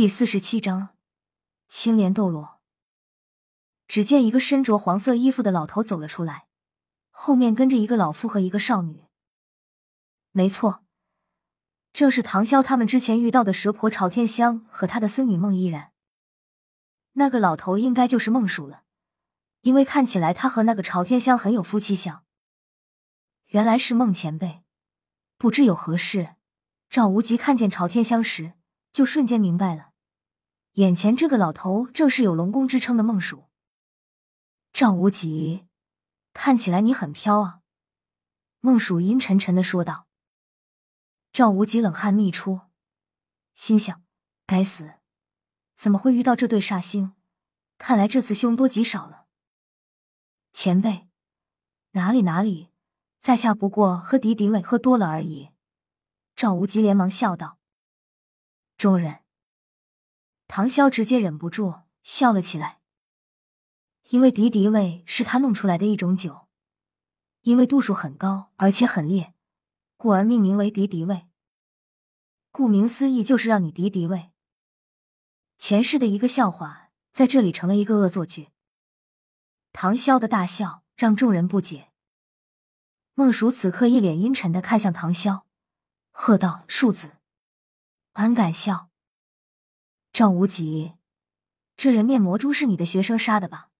第四十七章青莲斗罗。只见一个身着黄色衣服的老头走了出来，后面跟着一个老妇和一个少女。没错，正是唐潇他们之前遇到的蛇婆朝天香和他的孙女孟依然。那个老头应该就是孟蜀了，因为看起来他和那个朝天香很有夫妻相。原来是孟前辈，不知有何事？赵无极看见朝天香时。就瞬间明白了，眼前这个老头正是有龙宫之称的孟蜀。赵无极，看起来你很飘啊。”孟蜀阴沉沉的说道。赵无极冷汗密出，心想：该死，怎么会遇到这对煞星？看来这次凶多吉少了。前辈，哪里哪里，在下不过喝敌敌畏喝多了而已。赵无极连忙笑道。众人，唐潇直接忍不住笑了起来，因为敌敌畏是他弄出来的一种酒，因为度数很高而且很烈，故而命名为敌敌畏。顾名思义，就是让你敌敌畏。前世的一个笑话，在这里成了一个恶作剧。唐潇的大笑让众人不解。孟蜀此刻一脸阴沉的看向唐潇，喝道：“庶子！”俺敢笑！赵无极，这人面魔蛛是你的学生杀的吧？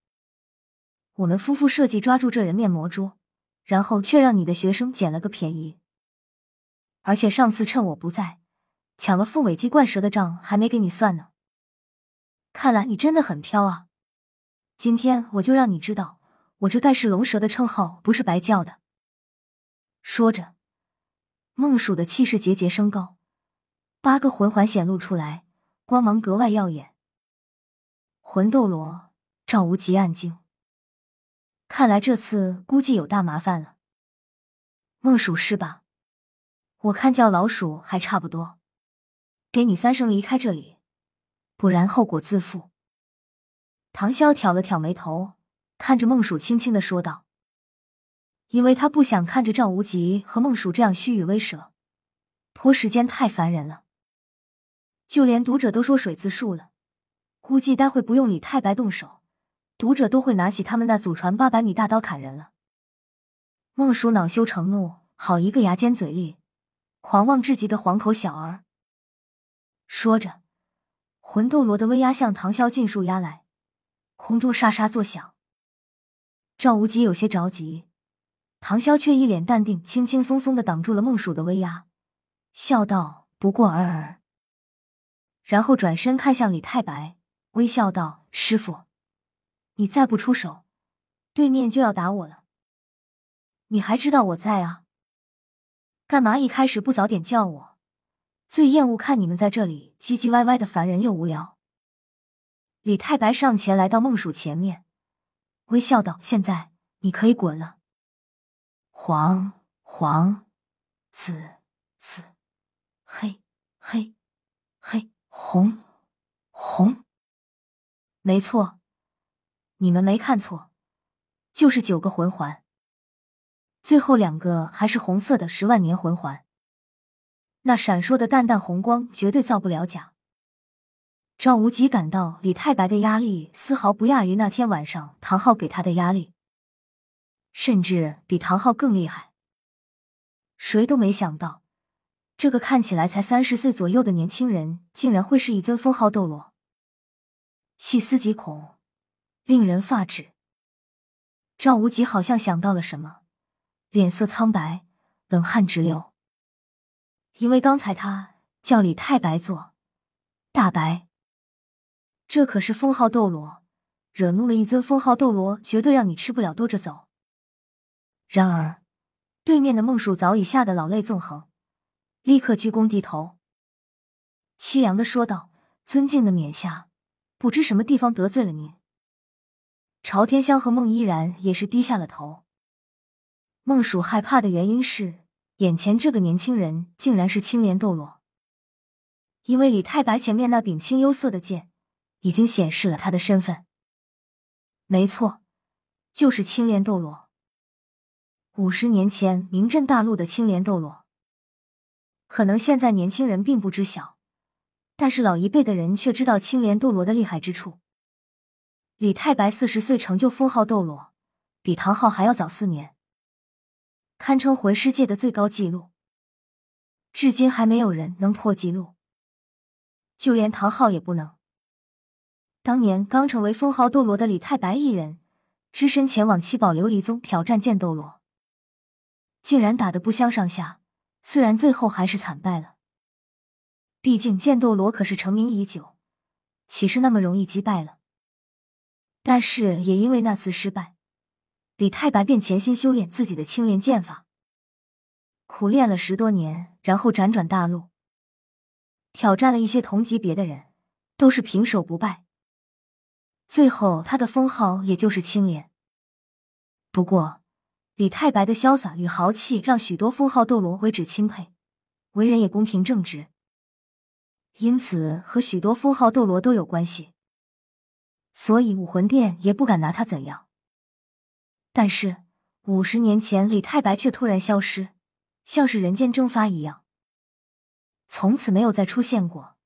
我们夫妇设计抓住这人面魔蛛，然后却让你的学生捡了个便宜。而且上次趁我不在，抢了凤尾鸡灌蛇的账还没给你算呢。看来你真的很飘啊！今天我就让你知道，我这盖世龙蛇的称号不是白叫的。说着，孟蜀的气势节节升高。八个魂环显露出来，光芒格外耀眼。魂斗罗赵无极暗惊，看来这次估计有大麻烦了。孟蜀是吧？我看叫老鼠还差不多，给你三声离开这里，不然后果自负。唐潇挑了挑眉头，看着孟蜀轻轻的说道：“因为他不想看着赵无极和孟蜀这样虚与委蛇，拖时间太烦人了。”就连读者都说水字数了，估计待会不用李太白动手，读者都会拿起他们那祖传八百米大刀砍人了。孟蜀恼羞成怒，好一个牙尖嘴利、狂妄至极的黄口小儿！说着，魂斗罗的威压向唐潇尽数压来，空中沙沙作响。赵无极有些着急，唐潇却一脸淡定，轻轻松松的挡住了孟蜀的威压，笑道：“不过尔尔。”然后转身看向李太白，微笑道：“师傅，你再不出手，对面就要打我了。你还知道我在啊？干嘛一开始不早点叫我？最厌恶看你们在这里唧唧歪歪的，烦人又无聊。”李太白上前来到孟蜀前面，微笑道：“现在你可以滚了。”黄黄紫紫黑黑黑。红，红，没错，你们没看错，就是九个魂环，最后两个还是红色的十万年魂环，那闪烁的淡淡红光绝对造不了假。赵无极感到李太白的压力丝毫不亚于那天晚上唐昊给他的压力，甚至比唐昊更厉害。谁都没想到。这个看起来才三十岁左右的年轻人，竟然会是一尊封号斗罗。细思极恐，令人发指。赵无极好像想到了什么，脸色苍白，冷汗直流。因为刚才他叫李太白做大白，这可是封号斗罗，惹怒了一尊封号斗罗，绝对让你吃不了兜着走。然而，对面的孟蜀早已吓得老泪纵横。立刻鞠躬低头，凄凉的说道：“尊敬的冕下，不知什么地方得罪了您。”朝天香和孟依然也是低下了头。孟蜀害怕的原因是，眼前这个年轻人竟然是青莲斗罗，因为李太白前面那柄青幽色的剑已经显示了他的身份。没错，就是青莲斗罗，五十年前名震大陆的青莲斗罗。可能现在年轻人并不知晓，但是老一辈的人却知道青莲斗罗的厉害之处。李太白四十岁成就封号斗罗，比唐昊还要早四年，堪称魂师界的最高纪录。至今还没有人能破纪录，就连唐昊也不能。当年刚成为封号斗罗的李太白一人，只身前往七宝琉璃宗挑战剑斗罗，竟然打得不相上下。虽然最后还是惨败了，毕竟剑斗罗可是成名已久，岂是那么容易击败了？但是也因为那次失败，李太白便潜心修炼自己的青莲剑法，苦练了十多年，然后辗转大陆，挑战了一些同级别的人，都是平手不败。最后他的封号也就是青莲。不过。李太白的潇洒与豪气让许多封号斗罗为之钦佩，为人也公平正直，因此和许多封号斗罗都有关系，所以武魂殿也不敢拿他怎样。但是五十年前，李太白却突然消失，像是人间蒸发一样，从此没有再出现过，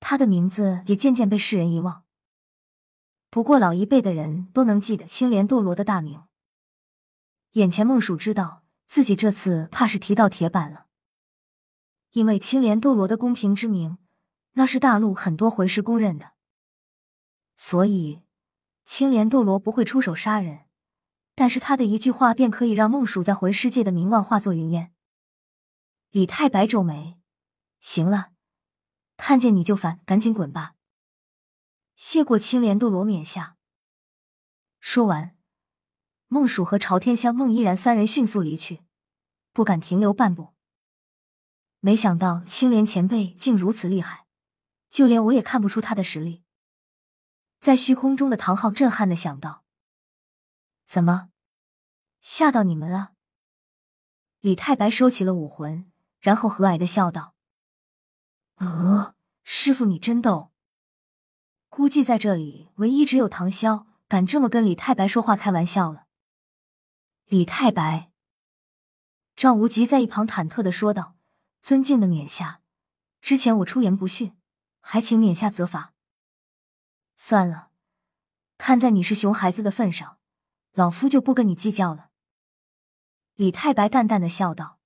他的名字也渐渐被世人遗忘。不过老一辈的人都能记得青莲斗罗的大名。眼前孟蜀知道自己这次怕是踢到铁板了，因为青莲斗罗的公平之名，那是大陆很多魂师公认的，所以青莲斗罗不会出手杀人，但是他的一句话便可以让孟蜀在魂师界的名望化作云烟。李太白皱眉，行了，看见你就烦，赶紧滚吧。谢过青莲斗罗冕下，说完。孟蜀和朝天香、孟依然三人迅速离去，不敢停留半步。没想到青莲前辈竟如此厉害，就连我也看不出他的实力。在虚空中的唐昊震撼的想到：“怎么，吓到你们了？”李太白收起了武魂，然后和蔼的笑道：“呃，师傅你真逗。估计在这里唯一只有唐潇敢这么跟李太白说话开玩笑了。”李太白，赵无极在一旁忐忑的说道：“尊敬的冕下，之前我出言不逊，还请冕下责罚。算了，看在你是熊孩子的份上，老夫就不跟你计较了。”李太白淡淡的笑道。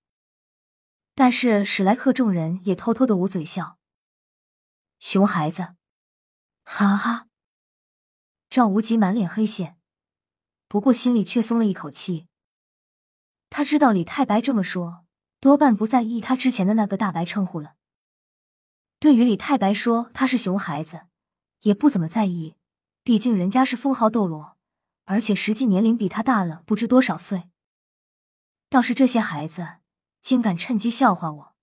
但是史莱克众人也偷偷的捂嘴笑。熊孩子，哈哈！赵无极满脸黑线，不过心里却松了一口气。他知道李太白这么说，多半不在意他之前的那个大白称呼了。对于李太白说他是熊孩子，也不怎么在意，毕竟人家是封号斗罗，而且实际年龄比他大了不知多少岁。倒是这些孩子，竟敢趁机笑话我，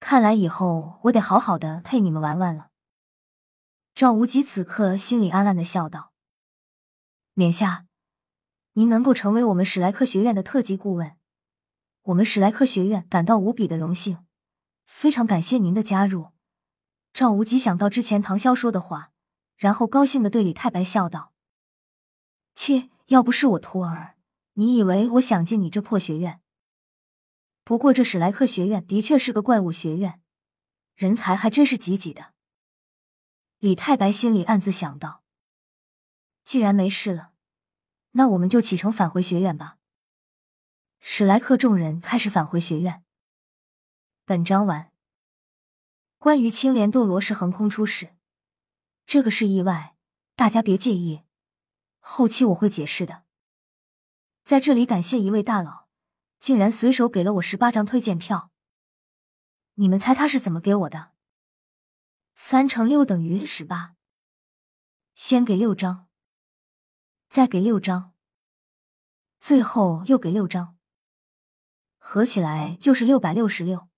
看来以后我得好好的陪你们玩玩了。赵无极此刻心里暗暗的笑道：“冕下。”您能够成为我们史莱克学院的特级顾问，我们史莱克学院感到无比的荣幸，非常感谢您的加入。赵无极想到之前唐潇说的话，然后高兴的对李太白笑道：“切，要不是我徒儿，你以为我想进你这破学院？不过这史莱克学院的确是个怪物学院，人才还真是挤挤的。”李太白心里暗自想到：“既然没事了。”那我们就启程返回学院吧。史莱克众人开始返回学院。本章完。关于青莲斗罗是横空出世，这个是意外，大家别介意，后期我会解释的。在这里感谢一位大佬，竟然随手给了我十八张推荐票。你们猜他是怎么给我的？三乘六等于十八。先给六张。再给六张，最后又给六张，合起来就是六百六十六。